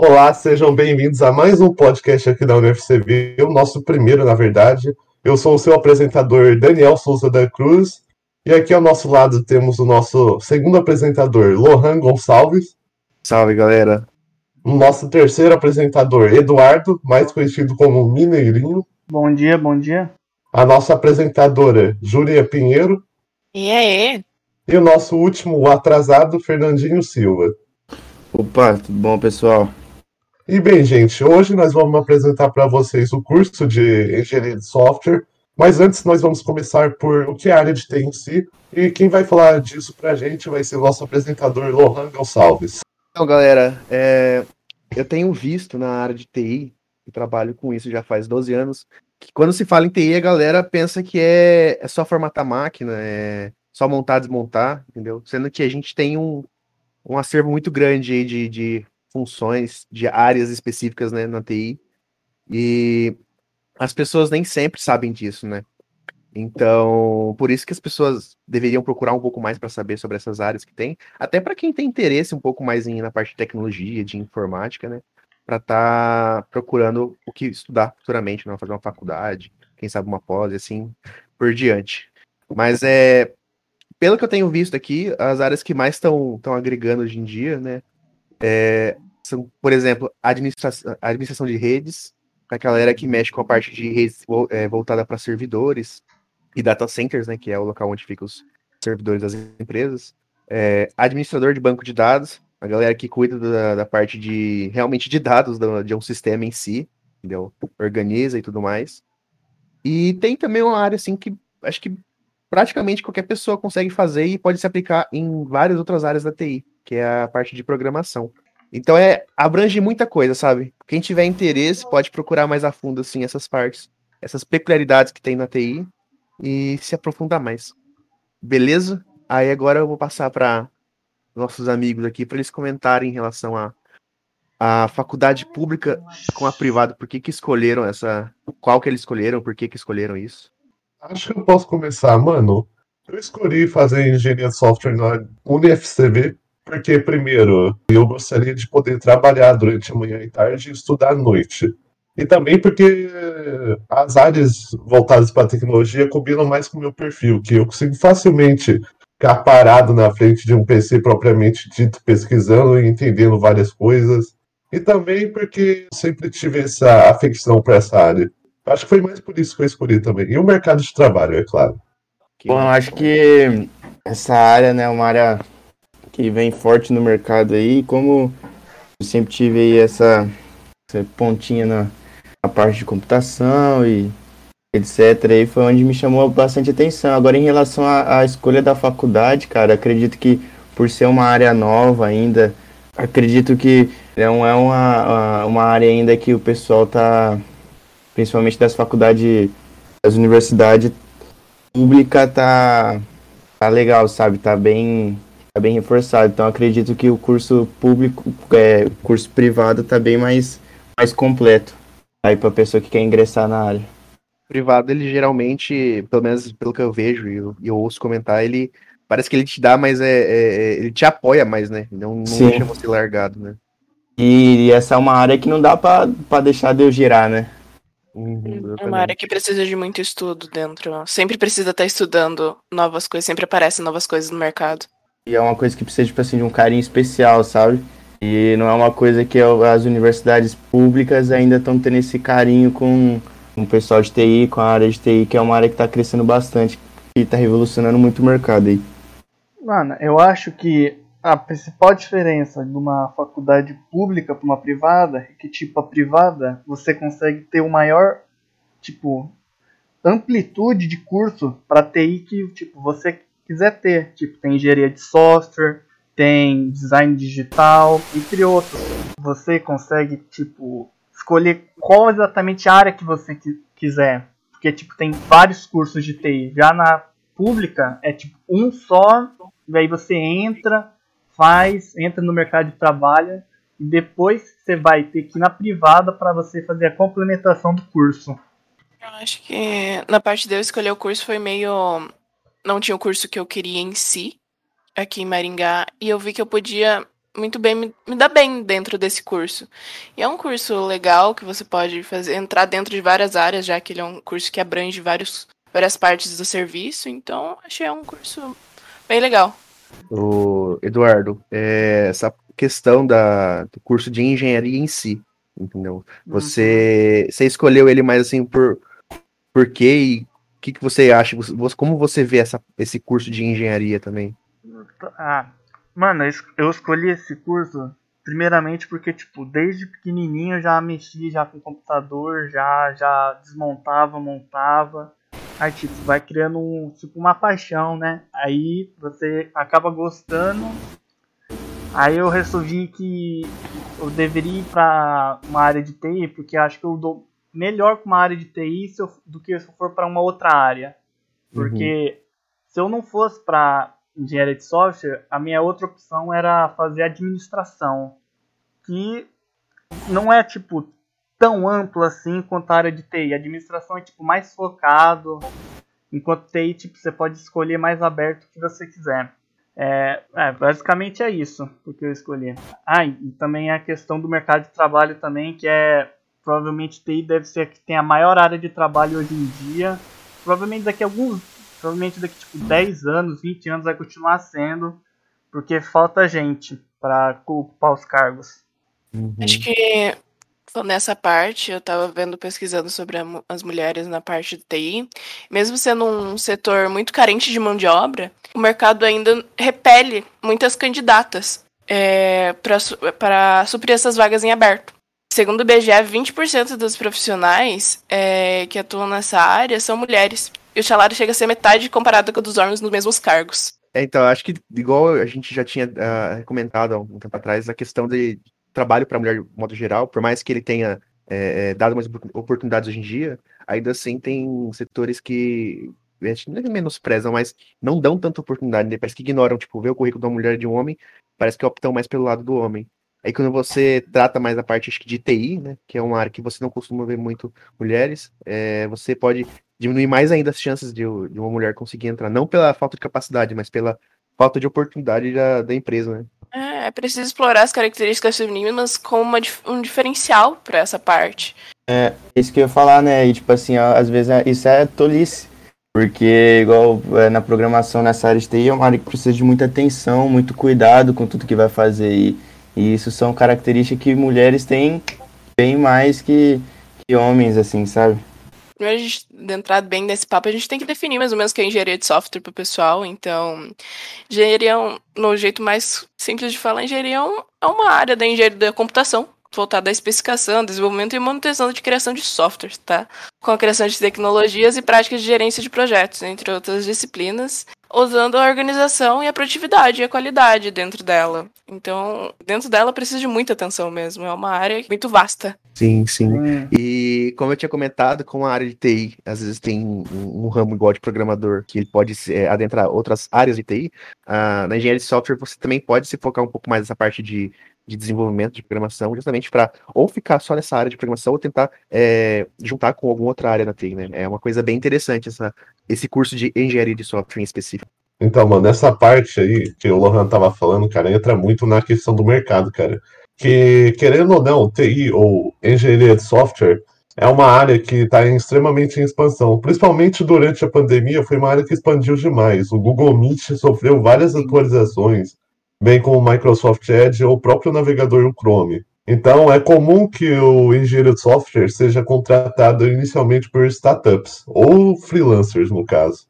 Olá, sejam bem-vindos a mais um podcast aqui da UniFCV, o nosso primeiro, na verdade. Eu sou o seu apresentador Daniel Souza da Cruz, e aqui ao nosso lado temos o nosso segundo apresentador, Lohan Gonçalves. Salve, galera. O nosso terceiro apresentador, Eduardo, mais conhecido como Mineirinho. Bom dia, bom dia. A nossa apresentadora, Júlia Pinheiro. E aí? E o nosso último o atrasado, Fernandinho Silva. Opa, tudo bom, pessoal? E bem, gente, hoje nós vamos apresentar para vocês o curso de Engenharia de Software, mas antes nós vamos começar por o que é a área de TI em si, e quem vai falar disso para a gente vai ser o nosso apresentador Lohan Gonçalves. Então, galera, é... eu tenho visto na área de TI, e trabalho com isso já faz 12 anos, que quando se fala em TI, a galera pensa que é, é só formatar máquina, é só montar, desmontar, entendeu? Sendo que a gente tem um, um acervo muito grande de, de funções, de áreas específicas né, na TI. E as pessoas nem sempre sabem disso, né? Então, por isso que as pessoas deveriam procurar um pouco mais para saber sobre essas áreas que tem, até para quem tem interesse um pouco mais em, na parte de tecnologia, de informática, né? Para estar tá procurando o que estudar futuramente, né? fazer uma faculdade, quem sabe uma pós, assim por diante. Mas é, pelo que eu tenho visto aqui, as áreas que mais estão agregando hoje em dia, né, é, são, por exemplo, administração, administração de redes, a galera que mexe com a parte de redes é, voltada para servidores e data centers, né, que é o local onde ficam os servidores das empresas. É, administrador de banco de dados, a galera que cuida da, da parte de realmente de dados do, de um sistema em si, entendeu? Organiza e tudo mais. E tem também uma área assim que acho que praticamente qualquer pessoa consegue fazer e pode se aplicar em várias outras áreas da TI, que é a parte de programação. Então é abrange muita coisa, sabe? Quem tiver interesse pode procurar mais a fundo assim essas partes, essas peculiaridades que tem na TI e se aprofundar mais. Beleza? Aí agora eu vou passar para nossos amigos aqui para eles comentarem em relação a a faculdade pública com a privada, por que que escolheram essa, qual que eles escolheram, por que que escolheram isso? Acho que eu posso começar, mano. Eu escolhi fazer engenharia de software na UniFCV porque, primeiro, eu gostaria de poder trabalhar durante a manhã e tarde e estudar à noite. E também porque as áreas voltadas para a tecnologia combinam mais com o meu perfil, que eu consigo facilmente ficar parado na frente de um PC propriamente dito, pesquisando e entendendo várias coisas. E também porque sempre tive essa afecção para essa área. Acho que foi mais por isso que eu escolhi também. E o mercado de trabalho, é claro. Bom, acho que essa área, né, é uma área que vem forte no mercado aí. Como eu sempre tive aí essa, essa pontinha na, na parte de computação e etc. Aí foi onde me chamou bastante atenção. Agora, em relação à, escolha da faculdade, cara, acredito que por ser uma área nova ainda, acredito que não é uma, uma área ainda que o pessoal tá principalmente das faculdades, das universidades públicas, tá, tá legal, sabe? Tá bem, tá bem reforçado. Então acredito que o curso público, é, curso privado tá bem mais, mais completo aí para pessoa que quer ingressar na área. Privado, ele geralmente, pelo menos pelo que eu vejo e eu, eu, ouço comentar, ele parece que ele te dá, mas é, é, é ele te apoia mais, né? Não, não deixa você largado, né? E essa é uma área que não dá para deixar de eu girar, né? Uhum, é uma área que precisa de muito estudo dentro. Sempre precisa estar estudando novas coisas, sempre aparecem novas coisas no mercado. E é uma coisa que precisa, tipo assim, de um carinho especial, sabe? E não é uma coisa que as universidades públicas ainda estão tendo esse carinho com, o pessoal de TI, com a área de TI, que é uma área que está crescendo bastante e está revolucionando muito o mercado aí. Mano, eu acho que a principal diferença de uma faculdade pública para uma privada é que, tipo, a privada você consegue ter o maior, tipo, amplitude de curso para TI que, tipo, você quiser ter. Tipo, tem engenharia de software, tem design digital, entre outros. Você consegue, tipo, escolher qual exatamente a área que você quiser. Porque, tipo, tem vários cursos de TI. Já na pública, é, tipo, um só, e aí você entra faz, entra no mercado de trabalho e depois você vai ter que ir na privada para você fazer a complementação do curso. Eu acho que na parte de eu escolher o curso foi meio. Não tinha o curso que eu queria em si, aqui em Maringá, e eu vi que eu podia muito bem, me, me dá bem dentro desse curso. E é um curso legal que você pode fazer, entrar dentro de várias áreas, já que ele é um curso que abrange vários, várias partes do serviço. Então, achei um curso bem legal. O Eduardo, é, essa questão da, do curso de engenharia em si, entendeu? Você, uhum. você escolheu ele mais assim por, por quê e que, que você acha? Como você vê essa, esse curso de engenharia também? Ah, mano, eu escolhi esse curso primeiramente porque, tipo, desde pequenininho eu já mexia já com computador, já, já desmontava, montava. Aí, tipo, vai criando um, tipo, uma paixão, né? Aí você acaba gostando. Aí eu resolvi que eu deveria ir para uma área de TI, porque acho que eu dou melhor com uma área de TI eu, do que se eu for para uma outra área. Porque uhum. se eu não fosse para engenharia de software, a minha outra opção era fazer administração, que não é tipo tão amplo assim quanto a área de TI. A administração é tipo mais focado, enquanto TI tipo você pode escolher mais aberto o que você quiser. É, é, basicamente é isso porque eu escolhi. Ah, e também a questão do mercado de trabalho também, que é provavelmente TI deve ser a que tem a maior área de trabalho hoje em dia. Provavelmente daqui a alguns, provavelmente daqui tipo 10 anos, 20 anos vai continuar sendo, porque falta gente para ocupar os cargos. Uhum. Acho que nessa parte, eu estava vendo, pesquisando sobre a, as mulheres na parte de TI, mesmo sendo um setor muito carente de mão de obra, o mercado ainda repele muitas candidatas é, para suprir essas vagas em aberto. Segundo o BGE, 20% dos profissionais é, que atuam nessa área são mulheres. E o salário chega a ser metade comparado com o dos homens nos mesmos cargos. É, então, acho que, igual a gente já tinha uh, comentado há um tempo atrás, a questão de trabalho para a mulher de modo geral, por mais que ele tenha é, dado mais oportunidades hoje em dia, ainda assim tem setores que a não é menosprezam, mas não dão tanta oportunidade, né? parece que ignoram, tipo, ver o currículo de uma mulher e de um homem, parece que optam mais pelo lado do homem. Aí quando você trata mais a parte acho que de TI, né, que é uma área que você não costuma ver muito mulheres, é, você pode diminuir mais ainda as chances de, de, uma mulher conseguir entrar, não pela falta de capacidade, mas pela falta de oportunidade da, da empresa, né? É, é preciso explorar as características femininas como uma, um diferencial para essa parte. É, isso que eu ia falar, né? E, tipo assim, às vezes é, isso é tolice. Porque, igual é, na programação nessa área de TI, é uma área que precisa de muita atenção, muito cuidado com tudo que vai fazer. E, e isso são características que mulheres têm bem mais que, que homens, assim, sabe? primeiro a gente entrar bem nesse papo, a gente tem que definir mais ou menos o que é engenharia de software para o pessoal. Então, engenharia, no jeito mais simples de falar, engenharia é, é uma área da engenharia da computação, voltada à especificação, desenvolvimento e manutenção de criação de software, tá? Com a criação de tecnologias e práticas de gerência de projetos, entre outras disciplinas usando a organização e a produtividade e a qualidade dentro dela. Então, dentro dela precisa de muita atenção mesmo. É uma área muito vasta. Sim, sim. Hum. E como eu tinha comentado, com a área de TI, às vezes tem um, um ramo igual de programador que ele pode é, adentrar outras áreas de TI. Uh, na engenharia de software, você também pode se focar um pouco mais nessa parte de de desenvolvimento de programação, justamente para ou ficar só nessa área de programação ou tentar é, juntar com alguma outra área da TI, né? É uma coisa bem interessante essa, esse curso de engenharia de software em específico. Então, mano, nessa parte aí que o Lohan tava falando, cara, entra muito na questão do mercado, cara. Que, querendo ou não, TI ou engenharia de software é uma área que está extremamente em expansão. Principalmente durante a pandemia, foi uma área que expandiu demais. O Google Meet sofreu várias atualizações bem como o Microsoft Edge ou o próprio navegador Chrome. Então, é comum que o engenheiro de software seja contratado inicialmente por startups, ou freelancers, no caso.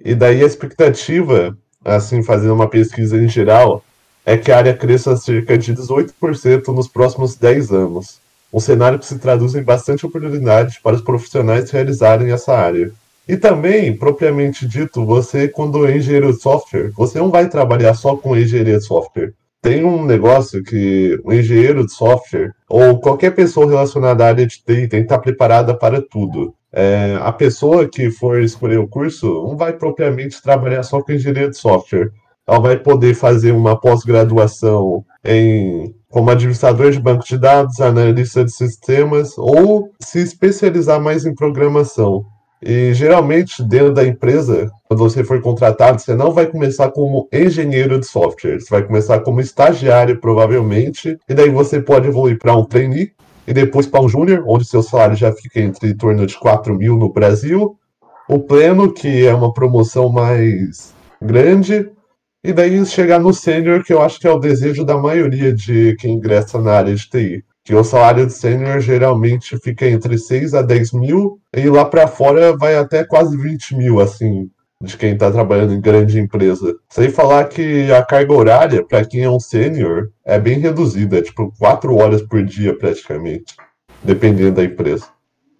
E daí a expectativa, assim, fazendo uma pesquisa em geral, é que a área cresça cerca de 18% nos próximos 10 anos. Um cenário que se traduz em bastante oportunidade para os profissionais realizarem essa área. E também, propriamente dito, você, quando é engenheiro de software, você não vai trabalhar só com engenharia de software. Tem um negócio que o engenheiro de software, ou qualquer pessoa relacionada à área de TI, tem que estar preparada para tudo. É, a pessoa que for escolher o curso não vai propriamente trabalhar só com engenharia de software. Ela vai poder fazer uma pós-graduação em como administrador de banco de dados, analista de sistemas, ou se especializar mais em programação. E geralmente, dentro da empresa, quando você for contratado, você não vai começar como engenheiro de software. Você vai começar como estagiário, provavelmente. E daí você pode evoluir para um trainee e depois para um júnior, onde seu salário já fica entre em torno de 4 mil no Brasil. O pleno, que é uma promoção mais grande. E daí chegar no sênior, que eu acho que é o desejo da maioria de quem ingressa na área de TI que o salário de sênior geralmente fica entre 6 a 10 mil, e lá para fora vai até quase 20 mil, assim, de quem está trabalhando em grande empresa. Sem falar que a carga horária, para quem é um sênior, é bem reduzida, é tipo 4 horas por dia praticamente, dependendo da empresa.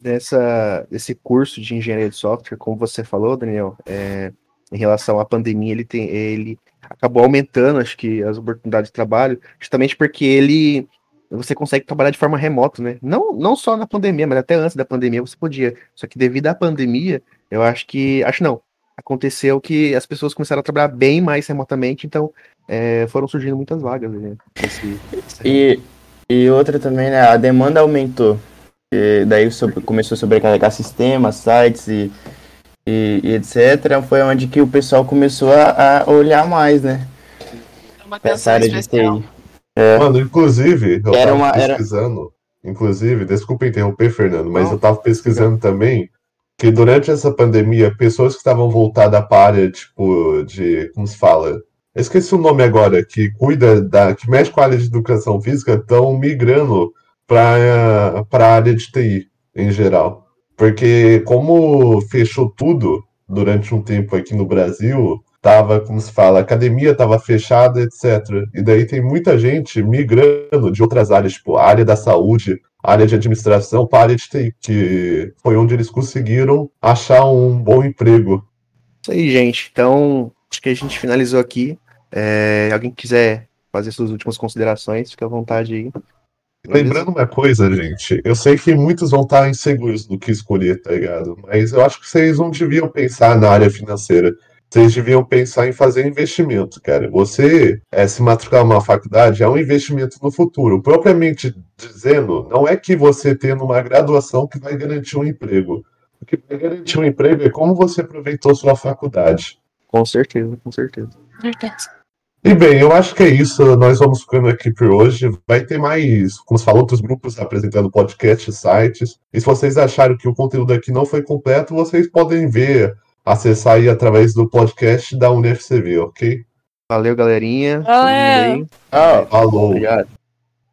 Nessa, esse curso de engenharia de software, como você falou, Daniel, é, em relação à pandemia, ele, tem, ele acabou aumentando, acho que, as oportunidades de trabalho, justamente porque ele você consegue trabalhar de forma remota, né? Não, não só na pandemia, mas até antes da pandemia você podia. Só que devido à pandemia, eu acho que. Acho não. Aconteceu que as pessoas começaram a trabalhar bem mais remotamente, então é, foram surgindo muitas vagas. Né? Esse, esse... E, e outra também, né? A demanda aumentou. E daí sobre, começou a sobrecarregar sistemas, sites e, e, e, etc. Foi onde que o pessoal começou a, a olhar mais, né? Essa área de TI. É. Mano, inclusive, eu era tava uma, pesquisando. Era... Inclusive, desculpa interromper, Fernando, mas Não. eu tava pesquisando também que durante essa pandemia, pessoas que estavam voltadas para a área, tipo, de. Como se fala? Eu esqueci o nome agora, que cuida da. que mexe com a área de educação física, estão migrando para a área de TI em geral. Porque como fechou tudo durante um tempo aqui no Brasil, tava, como se fala, a academia estava fechada, etc. E daí tem muita gente migrando de outras áreas, tipo a área da saúde, área de administração para a área de TI, que foi onde eles conseguiram achar um bom emprego. Isso aí, gente. Então, acho que a gente finalizou aqui. É, alguém quiser fazer suas últimas considerações, fique à vontade aí. Lembrando uma coisa, gente, eu sei que muitos vão estar inseguros do que escolher, tá ligado? Mas eu acho que vocês não deviam pensar na área financeira vocês deviam pensar em fazer investimento, cara. Você é, se matricular numa faculdade é um investimento no futuro. Propriamente dizendo, não é que você tendo uma graduação que vai garantir um emprego. O que vai garantir um emprego é como você aproveitou sua faculdade. Com certeza, com certeza. E bem, eu acho que é isso. Nós vamos ficando aqui por hoje. Vai ter mais, como se falou, outros grupos apresentando podcast, sites. E se vocês acharam que o conteúdo aqui não foi completo, vocês podem ver acessar aí através do podcast da UniFCV, ok? Valeu, galerinha. Valeu. Ah, falou. Obrigado.